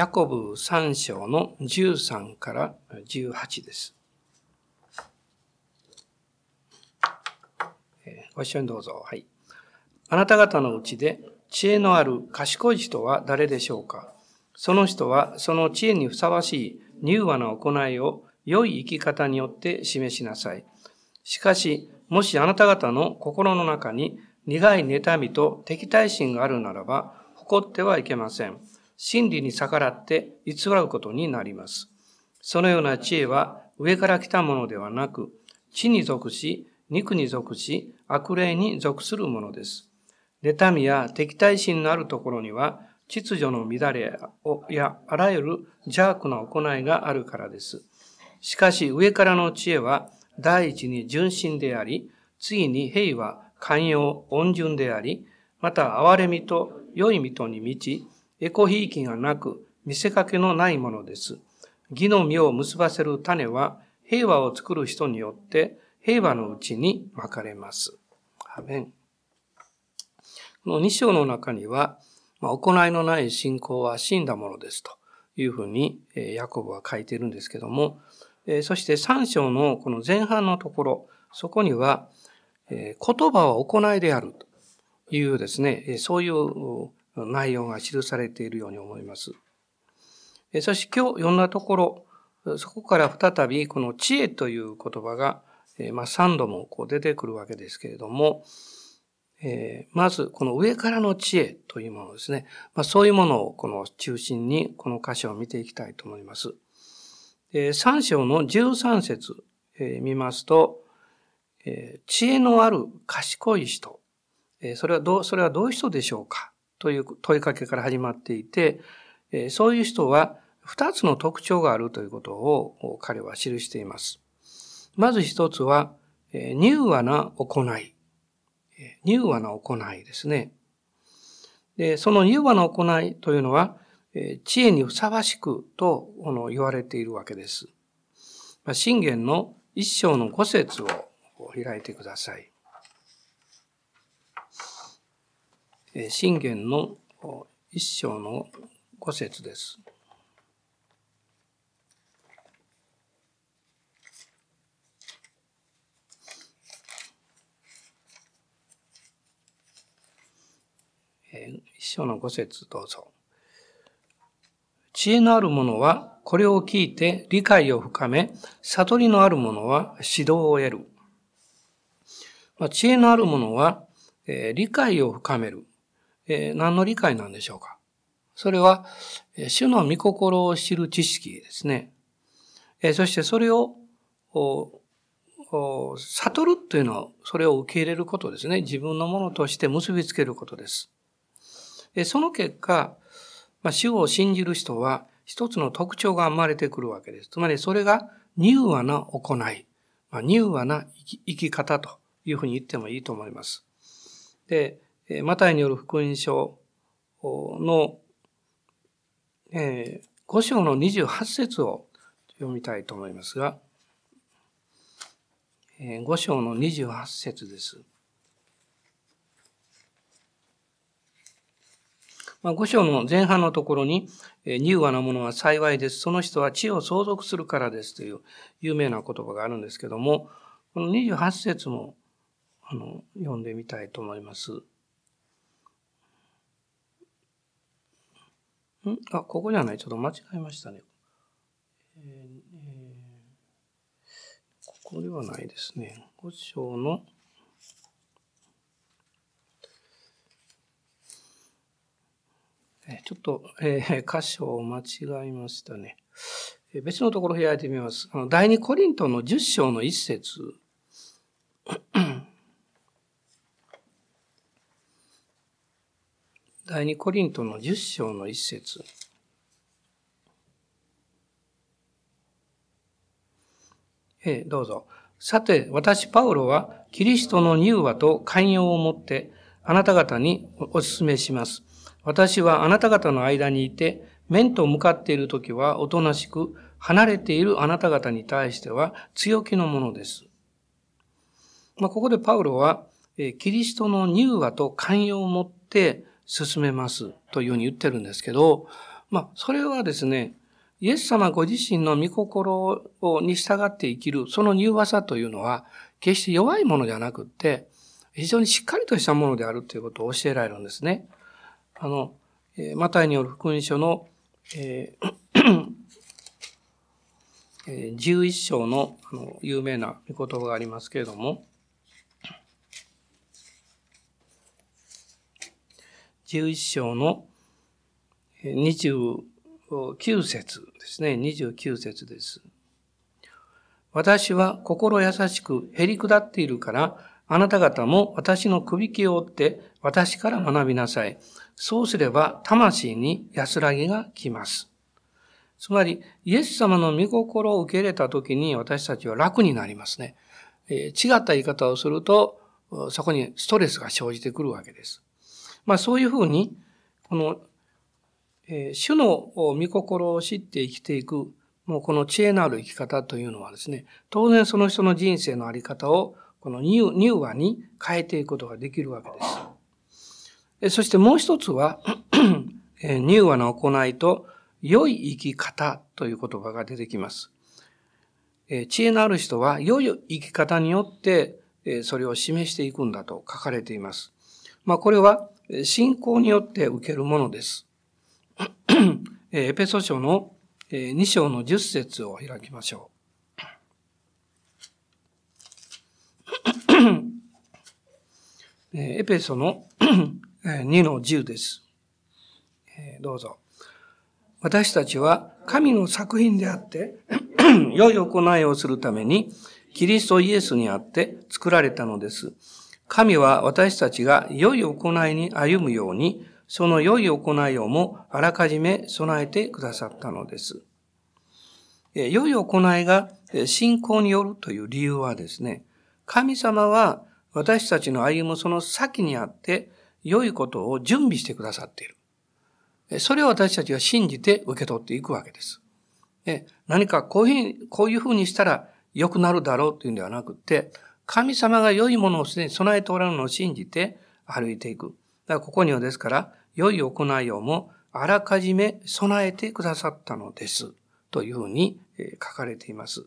ヤコブ3章の13から18です。ご一緒にどうぞ。はい。あなた方のうちで知恵のある賢い人は誰でしょうか？その人はその知恵にふさわしい柔和な行いを良い生き方によって示しなさい。しかし、もしあなた方の心の中に苦い妬みと敵対心があるならば、誇ってはいけません。真理に逆らって偽ることになります。そのような知恵は上から来たものではなく、地に属し、肉に属し、悪霊に属するものです。妬みや敵対心のあるところには、秩序の乱れやあらゆる邪悪な行いがあるからです。しかし上からの知恵は第一に純真であり、次に平和、寛容、温順であり、また憐れみと良いみとに満ち、エコひいきがなく、見せかけのないものです。義の実を結ばせる種は、平和を作る人によって平和のうちにまかれます。アメン。この2章の中には、まあ、行いのない信仰は死んだものですというふうに、ヤコブは書いているんですけども、そして3章のこの前半のところ、そこには、言葉は行いであるというですね、そういう内容が記されているように思います。そして今日読んだところ、そこから再びこの知恵という言葉が、まあ、3度もこう出てくるわけですけれども、えー、まず、この上からの知恵というものですね。まあ、そういうものをこの中心にこの箇所を見ていきたいと思います。えー、3章の13節、えー、見ますと、えー、知恵のある賢い人、えー、それはどう、それはどういう人でしょうか？という問いかけから始まっていて、そういう人は二つの特徴があるということを彼は記しています。まず一つは、えー、柔和な行い。柔和な行いですね。で、その柔和な行いというのは、知恵にふさわしくと言われているわけです。信玄の一章の五節を開いてください。信玄の一章の五節です。一章の五節どうぞ。知恵のある者はこれを聞いて理解を深め、悟りのある者は指導を得る。まあ、知恵のある者は、えー、理解を深める、えー、何の理解なんでしょうか？それは、主の御心を知る知識ですね。えー、そしてそれを悟るというのは、それを受け入れることですね。自分のものとして結びつけることです。えその結果、まあ、主を信じる人は一つの特徴が生まれてくるわけです。つまりそれが柔和な行い、まあ、柔和な生き方というふうに言ってもいいと思います。で、マタイによる福音書の、えー、5章の28節を読みたいと思いますが、5章の28節です。まあ、5章の前半のところに、柔和なものは幸いです。その人は地を相続するからですという有名な言葉があるんですけども、この28節もあの読んでみたいと思います。ん？あ、ここじゃない。ちょっと間違えましたね。えーえ、ここではないですね。5章のちょっと、えー、箇所を間違えましたね。別のところ開いてみます。あの第二コリントの10章の一節。第二コリントの10章の一節。えー、どうぞ。さて、私、パウロは、キリストの柔和と寛容をもって、あなた方にお勧めします。私はあなた方の間にいて、面と向かっているときはおとなしく、離れているあなた方に対しては強気のものです。まあ、ここでパウロは、キリストの柔和と寛容を持って進めますというように言ってるんですけど、まあ、それはですね、イエス様ご自身の御心に従って生きる、その柔和さというのは、決して弱いものじゃなくって、非常にしっかりとしたものであるということを教えられるんですね。あの、え、マタイによる福音書の、えー、11章のあの有名な御言葉がありますけれども、11章の29節ですね。29節です。私は心優しく減り下っているから、あなた方も私の首輝を追って私から学びなさい。そうすれば魂に安らぎが来ます。つまり、イエス様の御心を受け入れたときに私たちは楽になりますね。え、違った言い方をすると、そこにストレスが生じてくるわけです。まあそういうふうに、このえー、主の御心を知って生きていく、もうこの知恵のある生き方というのはですね、当然その人の人生のあり方をこの乳和に変えていくことができるわけです。そしてもう一つは、乳和の行いと良い生き方という言葉が出てきます。知恵のある人は良い生き方によってそれを示していくんだと書かれています。まあこれは信仰によって受けるものです。エペソ書の2章の10節を開きましょう。エペソの2の10です。どうぞ。私たちは神の作品であって、良い行いをするために、キリストイエスにあって作られたのです。神は私たちが良い行いに歩むように、その良い行いをもあらかじめ備えてくださったのです。良い行いが信仰によるという理由はですね、神様は私たちの歩むその先にあって良いことを準備してくださっている。それを私たちは信じて受け取っていくわけです。何かこういうふうに、したら良くなるだろうというんではなくて、神様が良いものをすでに備えておられるのを信じて歩いていく。だからここにはですから、良い行いをもあらかじめ備えてくださったのです。というふうに書かれています。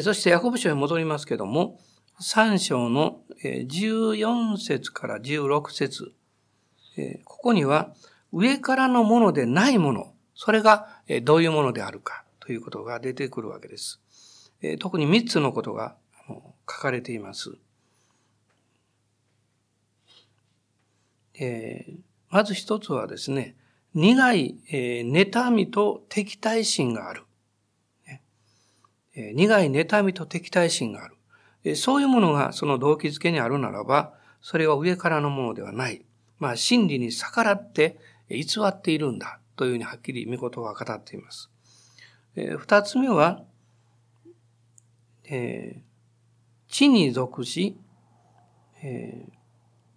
そしてヤコブ書に戻りますけども、3章の14節から16節ここには上からのものでないもの、それがどういうものであるかということが出てくるわけです。特に3つのことが書かれています。え、まず一つはですね、苦い、えー、妬みと敵対心がある。えー、苦い妬みと敵対心がある、えー。そういうものがその動機づけにあるならば、それは上からのものではない。まあ、真理に逆らって偽っているんだ。というふうにはっきり御言葉は語っています。えー、二つ目は、えー、地に属し、えー、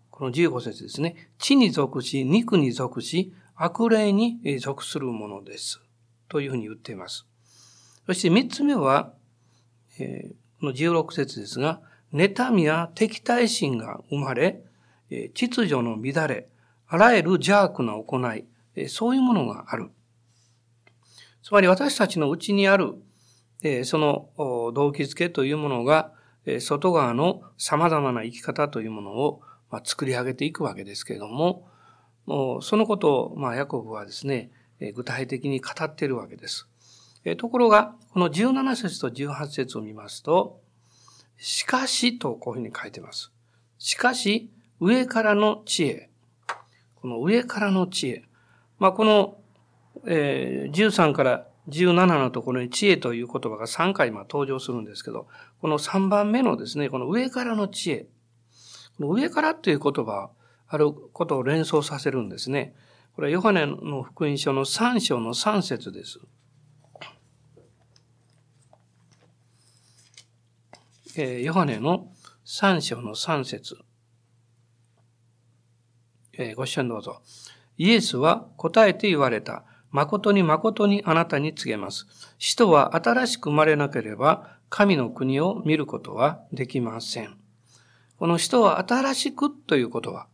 この15節ですね。地に属し、肉に属し、悪霊に属するものです。というふうに言っています。そして三つ目は、えー、この16節ですが、妬みや敵対心が生まれ、秩序の乱れ、あらゆる邪悪な行い、そういうものがある。つまり私たちのうちにある、その動機づけというものが、外側の様々な生き方というものを、作り上げていくわけですけれども、そのことを、ヤコブはですね、具体的に語っているわけです。ところが、この17節と18節を見ますと、しかしとこういうふうに書いてます。しかし、上からの知恵。この上からの知恵。まあ、この、えー、13から17のところに知恵という言葉が3回ま登場するんですけど、この3番目のですね、この上からの知恵。上からという言葉、あることを連想させるんですね。これはヨハネの福音書の3章の3節です。えー、ヨハネの3章の3節えー、ご一緒にどうぞ。イエスは答えて言われた。誠に誠にあなたに告げます。人は新しく生まれなければ神の国を見ることはできません。この人は新しくという言葉。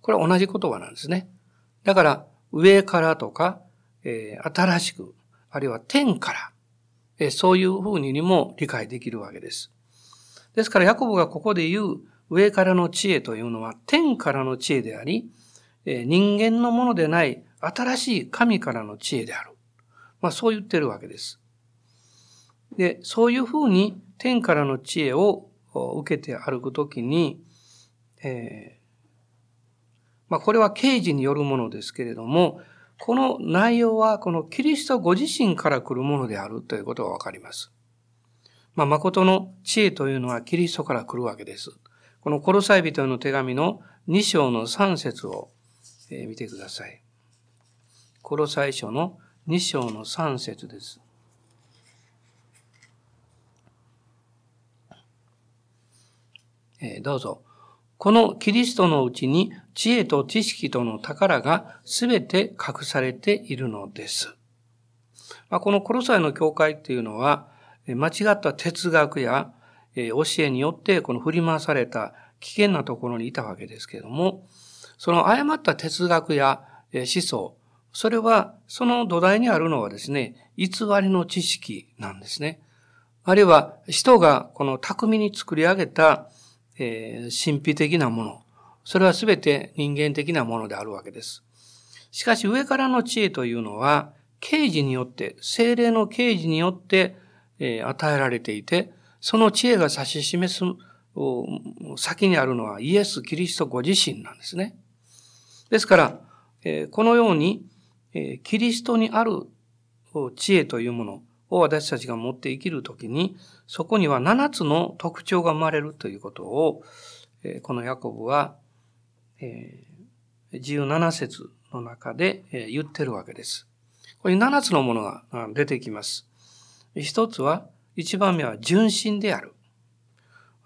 これは同じ言葉なんですね。だから、上からとか、えー、新しく、あるいは天から、えー、そういうふうにも理解できるわけです。ですから、ヤコブがここで言う上からの知恵というのは天からの知恵であり、えー、人間のものでない新しい神からの知恵である。まあそう言ってるわけです。で、そういうふうに天からの知恵を受けて歩くときに、えー、まあこれは刑事によるものですけれども、この内容はこのキリストご自身から来るものであるということがわかります。まあ誠の知恵というのはキリストから来るわけです。このコロサイ人への手紙の2章の3節を見てください。コロサイ書の2章の3節です。えどうぞ。このキリストのうちに知恵と知識との宝がすべて隠されているのです。まあ、このコロサイの教会っていうのは、間違った哲学や教えによってこの振り回された危険なところにいたわけですけれども、その誤った哲学や思想、それはその土台にあるのはですね、偽りの知識なんですね。あるいは人がこの巧みに作り上げたえー、神秘的なもの。それはすべて人間的なものであるわけです。しかし上からの知恵というのは、刑事によって、精霊の刑事によって、えー、与えられていて、その知恵が指し示す先にあるのはイエス・キリストご自身なんですね。ですから、えー、このように、え、キリストにある知恵というものを私たちが持って生きるときに、そこには7つの特徴が生まれるということを、このヤコブは、17節の中で言ってるわけです。これ7つのものが出てきます。一つは、一番目は純真である。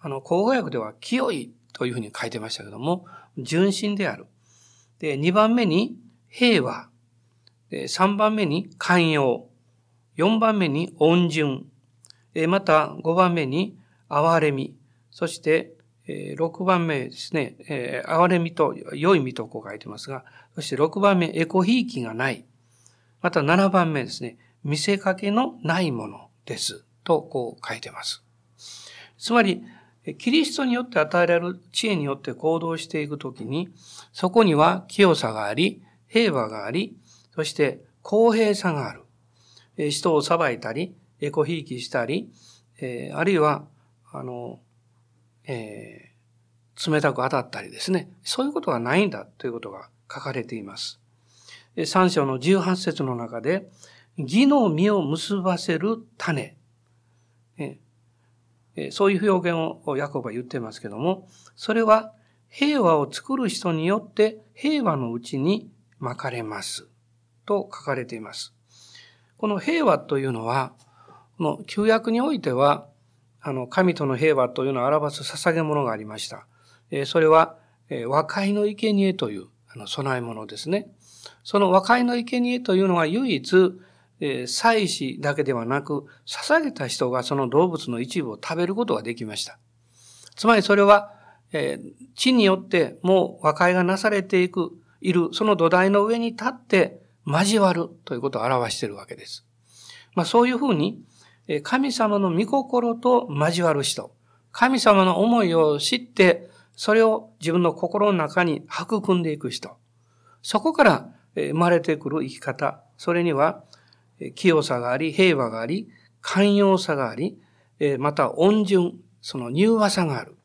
あの、口語訳では清いというふうに書いてましたけども、純真である。で、二番目に平和。で、三番目に寛容。4番目に恩順、また5番目に憐れみ、そして6番目ですね、憐れみと良い身とこう書いてますが、そして6番目、エコひいきがない。また7番目ですね、見せかけのないものです。とこう書いてます。つまり、キリストによって与えられる知恵によって行動していくときに、そこには清さがあり、平和があり、そして公平さがある。人を裁いたり、エコひいきしたり、えあるいは、あの、えー、冷たく当たったりですね。そういうことがないんだということが書かれています。三章の十八節の中で、義の実を結ばせる種。そういう表現をヤコブは言ってますけども、それは平和を作る人によって平和のうちに巻かれます。と書かれています。この平和というのは、この旧約においては、あの、神との平和というのを表す捧げ物がありました。えそれは、え和解の生贄という、あの、供え物ですね。その和解の生贄というのは唯一、え祭祀だけではなく、捧げた人がその動物の一部を食べることができました。つまりそれは、え地によってもう和解がなされていく、いる、その土台の上に立って、交わるということを表しているわけです。まあそういうふうに、神様の御心と交わる人、神様の思いを知って、それを自分の心の中に育んでいく人、そこから生まれてくる生き方、それには清さがあり、平和があり、寛容さがあり、また恩順、その柔和さがある。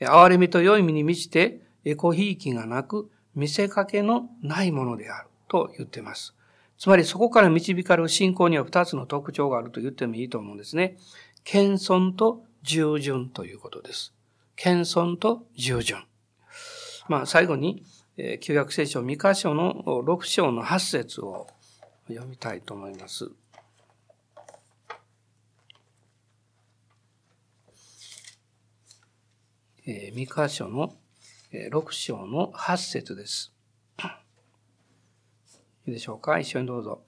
憐れみと良い身に満ちて、エコひいきがなく、見せかけのないものである。と言っています。つまりそこから導かれる信仰には二つの特徴があると言ってもいいと思うんですね。謙遜と従順ということです。謙遜と従順。まあ最後に、旧約聖書三箇所の6章の8節を読みたいと思います。三箇所の6章の8節です。いいでしょうか？一緒にどうぞ。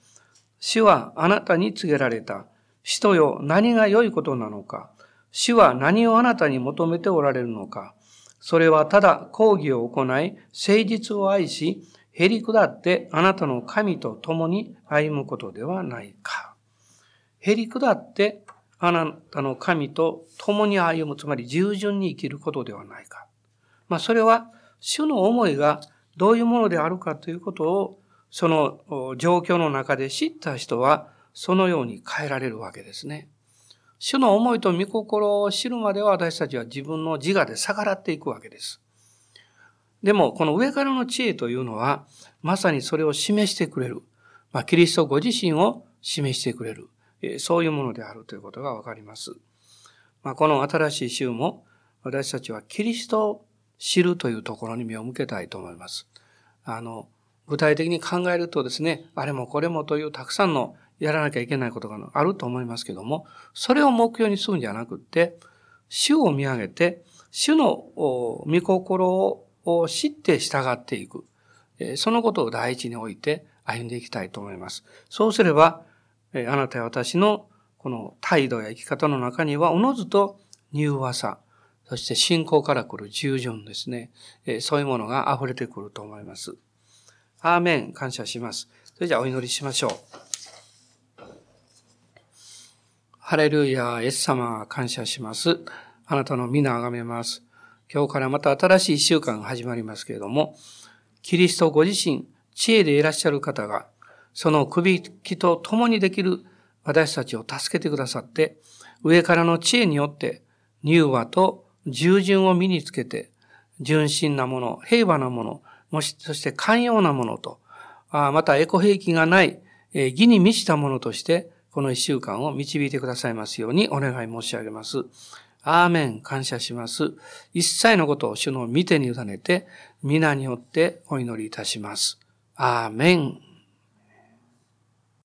主はあなたに告げられた。人よ、何が良いことなのか？主は何をあなたに求めておられるのか？それはただ講義を行い、誠実を愛し、へり下ってあなたの神と共に歩むことではないか。へり下ってあなたの神と共に歩む、つまり従順に生きることではないか。まあそれは主の思いがどういうものであるかということをその状況の中で知った人はそのように変えられるわけですね。主の思いと御心を知るまでは私たちは自分の自我で逆らっていくわけです。でも、この上からの知恵というのは、まさにそれを示してくれる。まあ、キリストご自身を示してくれる。そういうものであるということがわかります。まあ、この新しい週も、私たちはキリストを知るというところに目を向けたいと思います。あの、具体的に考えるとですね、あれもこれもというたくさんのやらなきゃいけないことがあると思いますけども、それを目標にするんじゃなくって、主を見上げて、主の御心を知って従っていく。そのことを第一に置いて歩んでいきたいと思います。そうすれば、あなたや私のこの態度や生き方の中には、おのずと柔和さ、そして信仰から来る従順ですね。そういうものが溢れてくると思います。アーメン。感謝します。それじゃあお祈りしましょう。ハレルヤ、イエス様、感謝します。あなたの皆あがめます。今日からまた新しい一週間が始まりますけれども、キリストご自身、知恵でいらっしゃる方が、その首輝と共にできる私たちを助けてくださって、上からの知恵によって、柔和と従順を身につけて、純真なもの、平和なもの、もし、そして寛容なものと、またエコ兵器がない、義に満ちたものとして、この一週間を導いてくださいますようにお願い申し上げます。アーメン、感謝します。一切のことを主の御手に委ねて、皆によってお祈りいたします。アーメン。